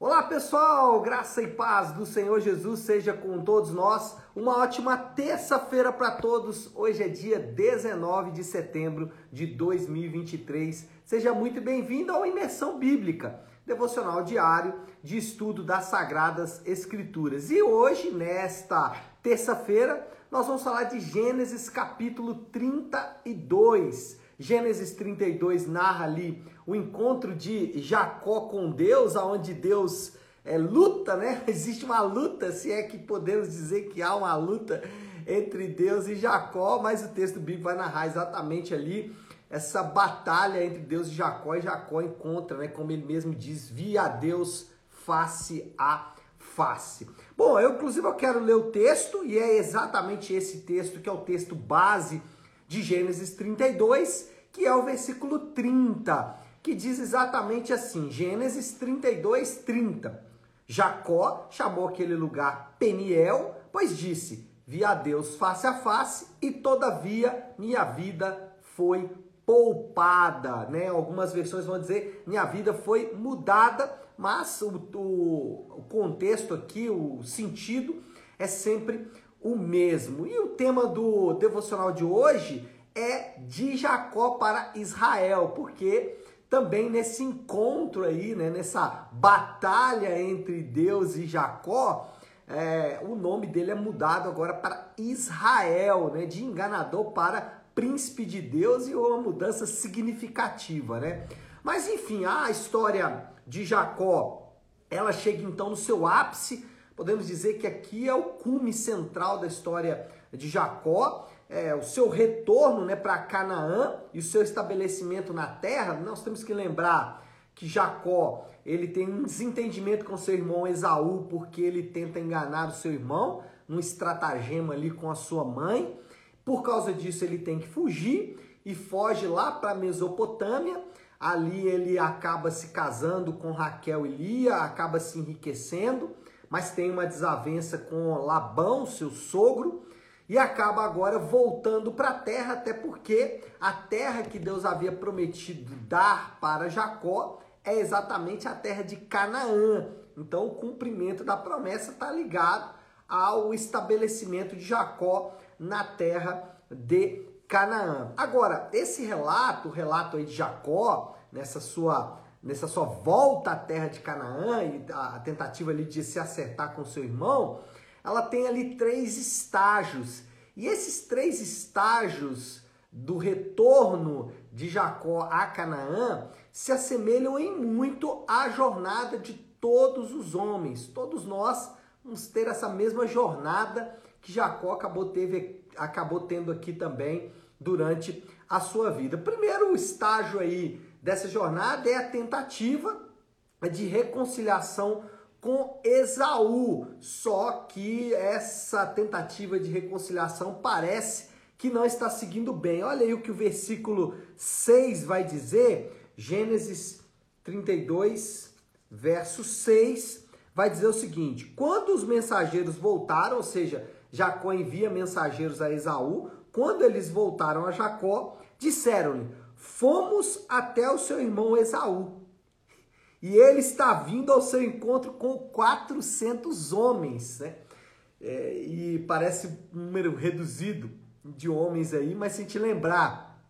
Olá pessoal, graça e paz do Senhor Jesus seja com todos nós. Uma ótima terça-feira para todos. Hoje é dia 19 de setembro de 2023. Seja muito bem-vindo ao Imersão Bíblica, devocional diário de estudo das Sagradas Escrituras. E hoje, nesta terça-feira, nós vamos falar de Gênesis capítulo 32. Gênesis 32 narra ali o encontro de Jacó com Deus, aonde Deus é, luta, né? Existe uma luta, se é que podemos dizer que há uma luta entre Deus e Jacó, mas o texto bíblico vai narrar exatamente ali essa batalha entre Deus e Jacó, e Jacó encontra, né, como ele mesmo diz, via Deus face a face. Bom, eu inclusive eu quero ler o texto, e é exatamente esse texto que é o texto base de Gênesis 32, que é o versículo 30, que diz exatamente assim: Gênesis 32, 30. Jacó chamou aquele lugar Peniel, pois disse: Vi a Deus face a face, e todavia minha vida foi poupada, né? Algumas versões vão dizer minha vida foi mudada, mas o, o, o contexto aqui, o sentido é sempre o mesmo. E o tema do devocional de hoje é de Jacó para Israel, porque também nesse encontro aí, né, nessa batalha entre Deus e Jacó, é, o nome dele é mudado agora para Israel, né, de enganador para príncipe de Deus e uma mudança significativa, né? Mas enfim, a história de Jacó, ela chega então no seu ápice podemos dizer que aqui é o cume central da história de Jacó, é, o seu retorno né, para Canaã e o seu estabelecimento na terra. Nós temos que lembrar que Jacó ele tem um desentendimento com seu irmão Esaú porque ele tenta enganar o seu irmão num estratagema ali com a sua mãe. Por causa disso ele tem que fugir e foge lá para Mesopotâmia. Ali ele acaba se casando com Raquel e Lia, acaba se enriquecendo mas tem uma desavença com Labão, seu sogro, e acaba agora voltando para a terra, até porque a terra que Deus havia prometido dar para Jacó é exatamente a terra de Canaã. Então, o cumprimento da promessa está ligado ao estabelecimento de Jacó na terra de Canaã. Agora, esse relato, o relato aí de Jacó, nessa sua nessa sua volta à terra de Canaã e a tentativa ali de se acertar com seu irmão, ela tem ali três estágios. E esses três estágios do retorno de Jacó a Canaã se assemelham em muito à jornada de todos os homens. Todos nós vamos ter essa mesma jornada que Jacó acabou, teve, acabou tendo aqui também durante a sua vida. Primeiro estágio aí dessa jornada é a tentativa de reconciliação com Esaú. Só que essa tentativa de reconciliação parece que não está seguindo bem. Olha aí o que o versículo 6 vai dizer, Gênesis 32, verso 6, vai dizer o seguinte: Quando os mensageiros voltaram, ou seja, Jacó envia mensageiros a Esaú, quando eles voltaram a Jacó, disseram-lhe: Fomos até o seu irmão Esaú. E ele está vindo ao seu encontro com 400 homens, né? É, e parece um número reduzido de homens aí, mas se gente lembrar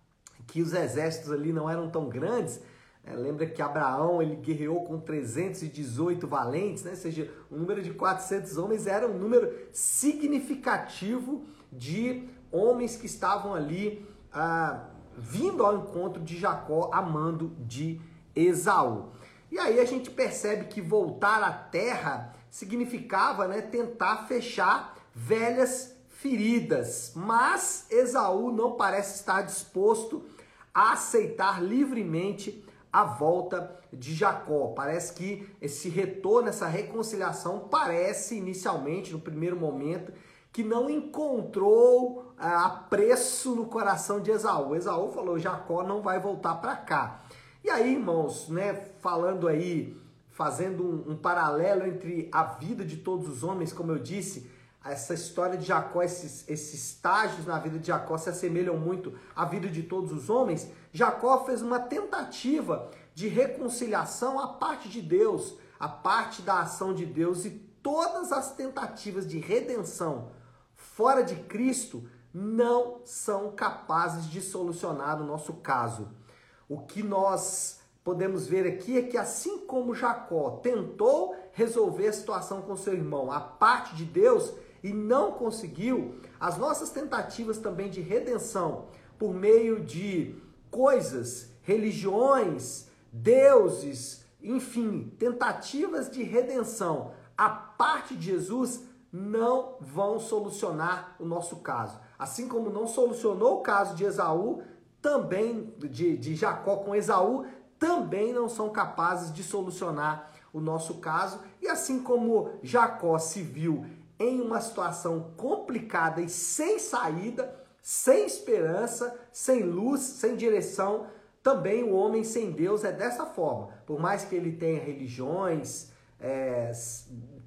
que os exércitos ali não eram tão grandes, é, lembra que Abraão ele guerreou com 318 valentes, né? ou seja, o número de 400 homens era um número significativo de homens que estavam ali ah, vindo ao encontro de Jacó a mando de Esaú. E aí a gente percebe que voltar à terra significava né, tentar fechar velhas feridas, mas Esaú não parece estar disposto a aceitar livremente a volta de Jacó. Parece que esse retorno, essa reconciliação, parece inicialmente, no primeiro momento, que não encontrou é, apreço no coração de Esaú. Esaú falou: Jacó não vai voltar para cá. E aí, irmãos, né, falando aí, fazendo um, um, paralelo entre a vida de todos os homens, como eu disse, essa história de Jacó, esses, esses estágios na vida de Jacó se assemelham muito à vida de todos os homens. Jacó fez uma tentativa de reconciliação à parte de Deus, a parte da ação de Deus e todas as tentativas de redenção fora de Cristo não são capazes de solucionar o nosso caso. O que nós podemos ver aqui é que assim como Jacó tentou resolver a situação com seu irmão, a parte de Deus, e não conseguiu, as nossas tentativas também de redenção por meio de coisas, religiões, deuses, enfim, tentativas de redenção, a parte de Jesus não vão solucionar o nosso caso. Assim como não solucionou o caso de Esaú, também de, de Jacó com Esaú, também não são capazes de solucionar o nosso caso. E assim como Jacó se viu em uma situação complicada e sem saída, sem esperança, sem luz, sem direção, também o homem sem Deus é dessa forma. Por mais que ele tenha religiões, é,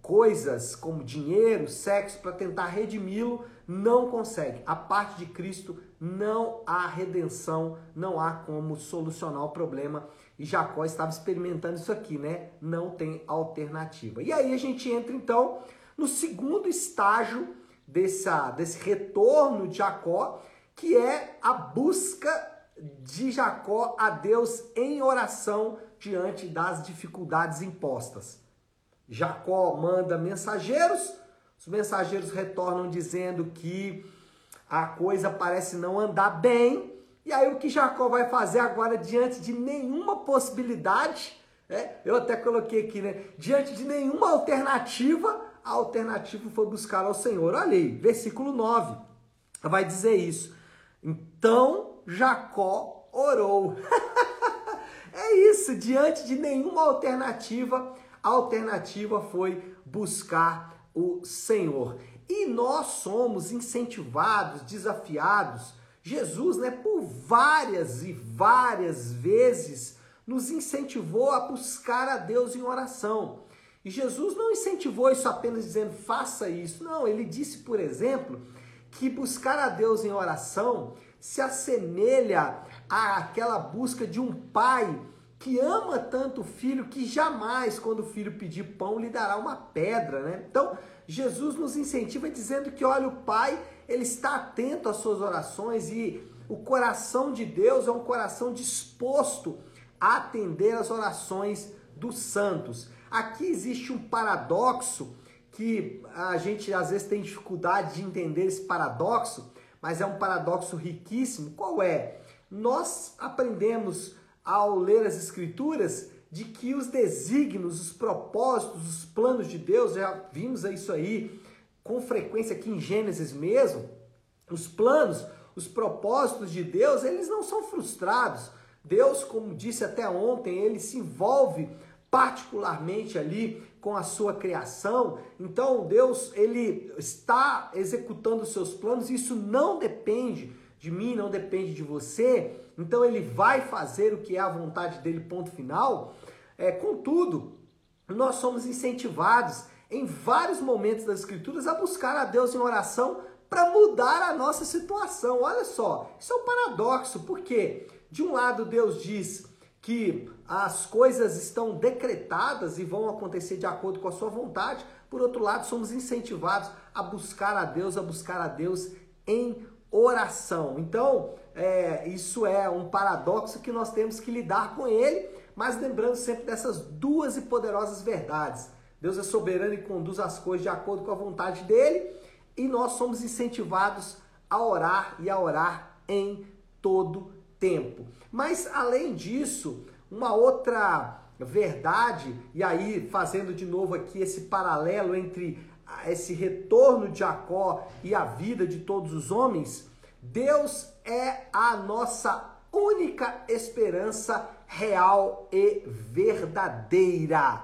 coisas como dinheiro, sexo para tentar redimi-lo, não consegue. A parte de Cristo não há redenção, não há como solucionar o problema. E Jacó estava experimentando isso aqui, né? Não tem alternativa. E aí a gente entra então no segundo estágio dessa, desse retorno de Jacó, que é a busca de Jacó a Deus em oração diante das dificuldades impostas. Jacó manda mensageiros, os mensageiros retornam dizendo que a coisa parece não andar bem. E aí o que Jacó vai fazer agora diante de nenhuma possibilidade, né? eu até coloquei aqui, né? Diante de nenhuma alternativa, a alternativa foi buscar ao Senhor. Olha aí, versículo 9, vai dizer isso. Então Jacó orou. é isso, diante de nenhuma alternativa, a alternativa foi buscar o Senhor. E nós somos incentivados, desafiados. Jesus, né, por várias e várias vezes nos incentivou a buscar a Deus em oração. E Jesus não incentivou isso apenas dizendo faça isso. Não, ele disse, por exemplo, que buscar a Deus em oração se assemelha àquela busca de um pai que ama tanto o filho que jamais, quando o filho pedir pão, lhe dará uma pedra, né? Então, Jesus nos incentiva dizendo que, olha, o pai, ele está atento às suas orações e o coração de Deus é um coração disposto a atender às orações dos santos. Aqui existe um paradoxo que a gente às vezes tem dificuldade de entender esse paradoxo, mas é um paradoxo riquíssimo. Qual é? Nós aprendemos ao ler as Escrituras de que os desígnios, os propósitos, os planos de Deus, já vimos isso aí com frequência aqui em Gênesis mesmo, os planos, os propósitos de Deus, eles não são frustrados. Deus, como disse até ontem, ele se envolve particularmente ali com a sua criação. Então, Deus, ele está executando os seus planos, isso não depende de mim, não depende de você. Então ele vai fazer o que é a vontade dele, ponto final. É, contudo, nós somos incentivados em vários momentos das Escrituras a buscar a Deus em oração para mudar a nossa situação. Olha só, isso é um paradoxo, porque de um lado Deus diz que as coisas estão decretadas e vão acontecer de acordo com a sua vontade, por outro lado, somos incentivados a buscar a Deus, a buscar a Deus em oração. Então, é, isso é um paradoxo que nós temos que lidar com ele, mas lembrando sempre dessas duas e poderosas verdades. Deus é soberano e conduz as coisas de acordo com a vontade dele, e nós somos incentivados a orar e a orar em todo tempo. Mas além disso, uma outra verdade, e aí fazendo de novo aqui esse paralelo entre esse retorno de Jacó e a vida de todos os homens, Deus é a nossa única esperança real e verdadeira.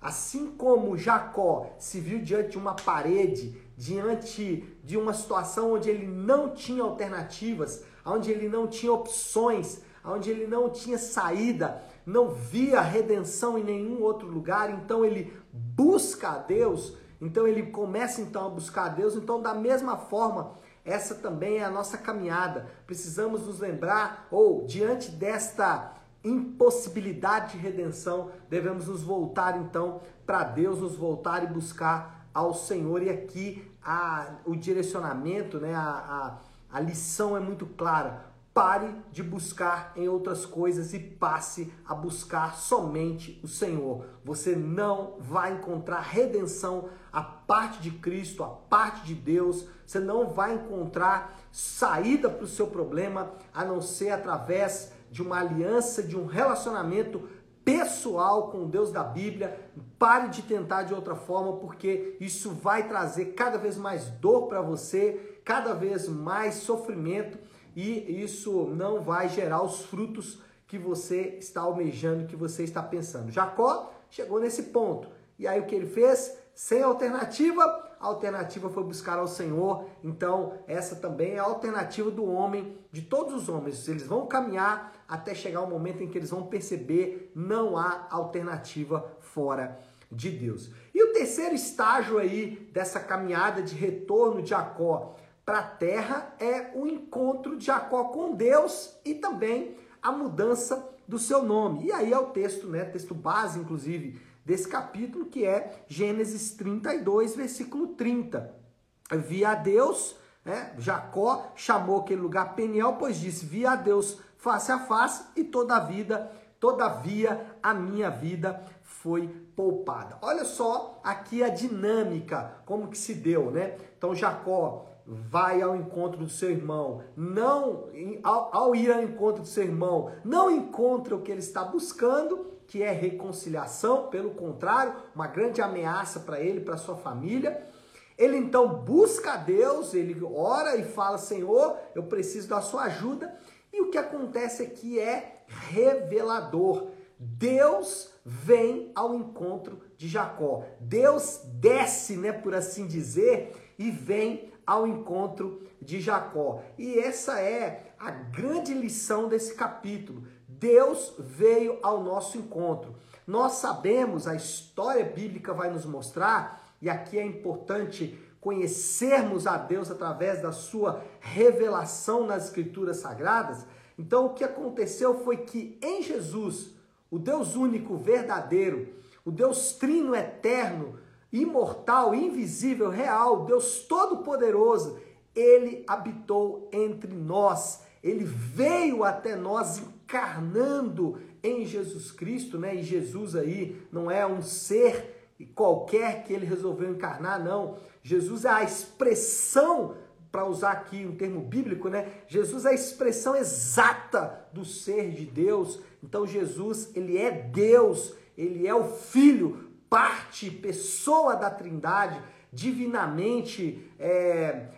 Assim como Jacó se viu diante de uma parede, diante de uma situação onde ele não tinha alternativas, onde ele não tinha opções, onde ele não tinha saída, não via redenção em nenhum outro lugar, então ele busca a Deus, então ele começa então a buscar a Deus, então da mesma forma essa também é a nossa caminhada. Precisamos nos lembrar, ou diante desta impossibilidade de redenção, devemos nos voltar então para Deus, nos voltar e buscar ao Senhor. E aqui a, o direcionamento, né, a, a, a lição é muito clara. Pare de buscar em outras coisas e passe a buscar somente o Senhor. Você não vai encontrar redenção a parte de Cristo, a parte de Deus. Você não vai encontrar saída para o seu problema a não ser através de uma aliança, de um relacionamento pessoal com o Deus da Bíblia. Pare de tentar de outra forma, porque isso vai trazer cada vez mais dor para você, cada vez mais sofrimento e isso não vai gerar os frutos que você está almejando, que você está pensando. Jacó chegou nesse ponto. E aí o que ele fez? Sem alternativa, a alternativa foi buscar ao Senhor. Então, essa também é a alternativa do homem, de todos os homens. Eles vão caminhar até chegar o momento em que eles vão perceber não há alternativa fora de Deus. E o terceiro estágio aí dessa caminhada de retorno de Jacó para a terra é o encontro de Jacó com Deus e também a mudança do seu nome. E aí é o texto, né, texto base inclusive desse capítulo, que é Gênesis 32, versículo 30. Via a Deus, né, Jacó chamou aquele lugar Peniel, pois disse: "Via a Deus face a face e toda a vida, todavia a minha vida foi poupada". Olha só aqui a dinâmica, como que se deu, né? Então Jacó vai ao encontro do seu irmão, não ao, ao, ir ao encontro do seu irmão, não encontra o que ele está buscando, que é reconciliação, pelo contrário, uma grande ameaça para ele, para sua família. Ele então busca a Deus, ele ora e fala: Senhor, eu preciso da sua ajuda. E o que acontece aqui é revelador. Deus vem ao encontro de Jacó. Deus desce, né, por assim dizer, e vem ao encontro de Jacó. E essa é a grande lição desse capítulo. Deus veio ao nosso encontro. Nós sabemos, a história bíblica vai nos mostrar, e aqui é importante conhecermos a Deus através da sua revelação nas escrituras sagradas. Então, o que aconteceu foi que em Jesus, o Deus único, verdadeiro, o Deus trino eterno, imortal, invisível, real, Deus todo-poderoso, ele habitou entre nós. Ele veio até nós encarnando em Jesus Cristo, né? E Jesus aí não é um ser qualquer que ele resolveu encarnar, não. Jesus é a expressão, para usar aqui um termo bíblico, né? Jesus é a expressão exata do ser de Deus. Então Jesus, ele é Deus, ele é o filho parte, pessoa da Trindade, divinamente, é,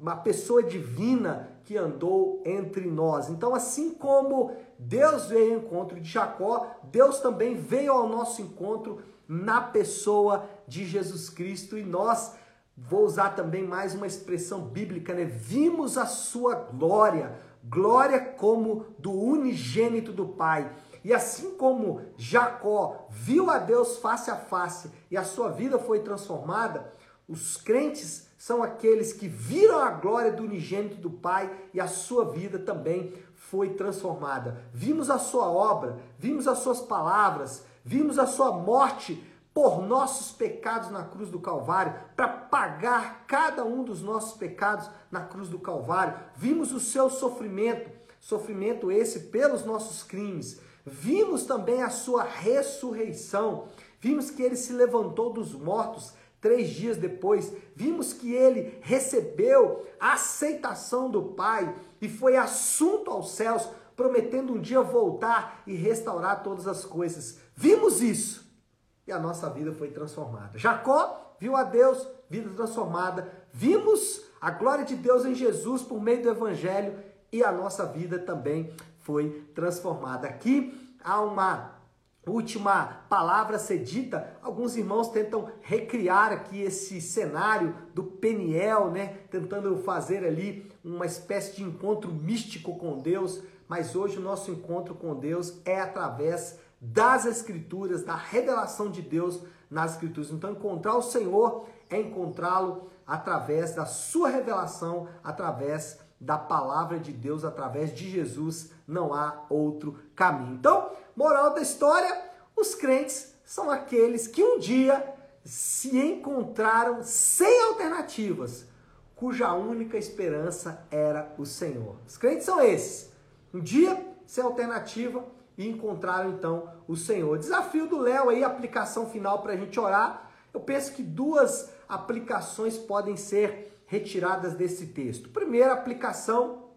uma pessoa divina que andou entre nós. Então, assim como Deus veio ao encontro de Jacó, Deus também veio ao nosso encontro na pessoa de Jesus Cristo e nós vou usar também mais uma expressão bíblica, né? Vimos a sua glória, glória como do unigênito do Pai. E assim como Jacó viu a Deus face a face e a sua vida foi transformada, os crentes são aqueles que viram a glória do unigênito do Pai e a sua vida também foi transformada. Vimos a sua obra, vimos as suas palavras, vimos a sua morte por nossos pecados na cruz do Calvário, para pagar cada um dos nossos pecados na cruz do Calvário. Vimos o seu sofrimento, sofrimento esse pelos nossos crimes. Vimos também a sua ressurreição. Vimos que ele se levantou dos mortos três dias depois. Vimos que ele recebeu a aceitação do Pai e foi assunto aos céus, prometendo um dia voltar e restaurar todas as coisas. Vimos isso e a nossa vida foi transformada. Jacó viu a Deus, vida transformada. Vimos a glória de Deus em Jesus por meio do Evangelho e a nossa vida também foi transformada. Aqui há uma última palavra a ser dita. Alguns irmãos tentam recriar aqui esse cenário do Peniel, né? Tentando fazer ali uma espécie de encontro místico com Deus. Mas hoje o nosso encontro com Deus é através das Escrituras, da revelação de Deus nas Escrituras. Então, encontrar o Senhor é encontrá-lo através da sua revelação, através da palavra de Deus através de Jesus, não há outro caminho. Então, moral da história, os crentes são aqueles que um dia se encontraram sem alternativas, cuja única esperança era o Senhor. Os crentes são esses. Um dia sem alternativa e encontraram então o Senhor. Desafio do Léo aí, aplicação final para a gente orar. Eu penso que duas aplicações podem ser retiradas desse texto. Primeira aplicação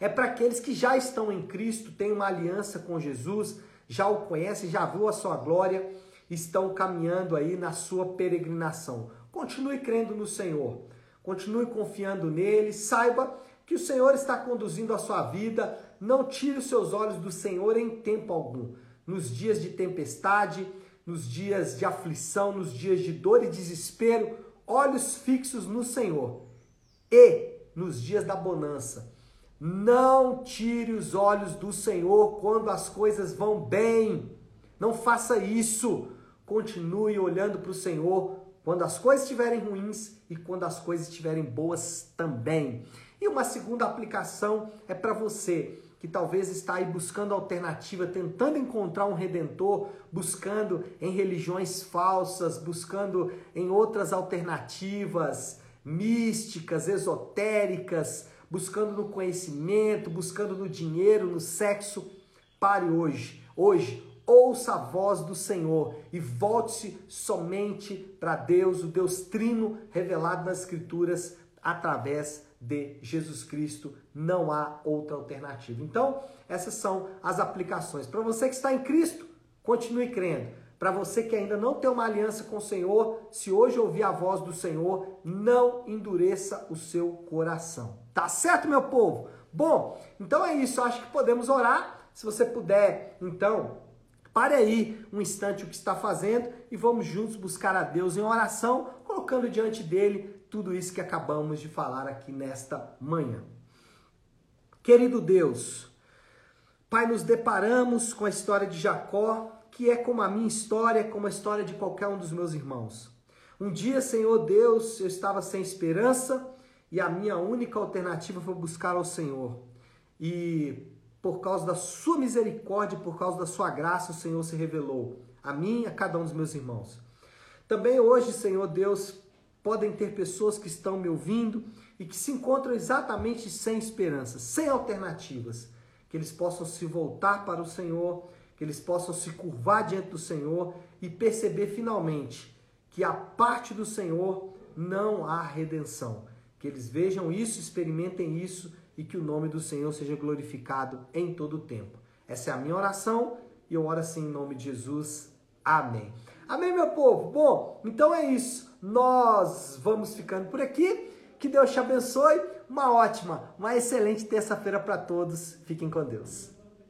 é para aqueles que já estão em Cristo, têm uma aliança com Jesus, já o conhecem, já viu a sua glória, estão caminhando aí na sua peregrinação. Continue crendo no Senhor, continue confiando nele, saiba que o Senhor está conduzindo a sua vida, não tire os seus olhos do Senhor em tempo algum. Nos dias de tempestade, nos dias de aflição, nos dias de dor e desespero, olhos fixos no Senhor. E nos dias da bonança, não tire os olhos do Senhor quando as coisas vão bem. Não faça isso. Continue olhando para o Senhor quando as coisas estiverem ruins e quando as coisas estiverem boas também. E uma segunda aplicação é para você que talvez está aí buscando alternativa, tentando encontrar um redentor, buscando em religiões falsas, buscando em outras alternativas místicas, esotéricas, buscando no conhecimento, buscando no dinheiro, no sexo. Pare hoje. Hoje, ouça a voz do Senhor e volte-se somente para Deus, o Deus Trino revelado nas Escrituras através de Jesus Cristo, não há outra alternativa. Então, essas são as aplicações. Para você que está em Cristo, continue crendo. Para você que ainda não tem uma aliança com o Senhor, se hoje ouvir a voz do Senhor, não endureça o seu coração. Tá certo, meu povo? Bom, então é isso. Acho que podemos orar. Se você puder, então, pare aí um instante o que está fazendo e vamos juntos buscar a Deus em oração, colocando diante dele tudo isso que acabamos de falar aqui nesta manhã. Querido Deus, Pai, nos deparamos com a história de Jacó, que é como a minha história, como a história de qualquer um dos meus irmãos. Um dia, Senhor Deus, eu estava sem esperança e a minha única alternativa foi buscar ao Senhor. E por causa da sua misericórdia, por causa da sua graça, o Senhor se revelou a mim e a cada um dos meus irmãos. Também hoje, Senhor Deus, podem ter pessoas que estão me ouvindo e que se encontram exatamente sem esperança, sem alternativas. Que eles possam se voltar para o Senhor, que eles possam se curvar diante do Senhor e perceber finalmente que a parte do Senhor não há redenção. Que eles vejam isso, experimentem isso e que o nome do Senhor seja glorificado em todo o tempo. Essa é a minha oração e eu oro assim em nome de Jesus. Amém. Amém, meu povo? Bom, então é isso. Nós vamos ficando por aqui. Que Deus te abençoe. Uma ótima, uma excelente terça-feira para todos. Fiquem com Deus.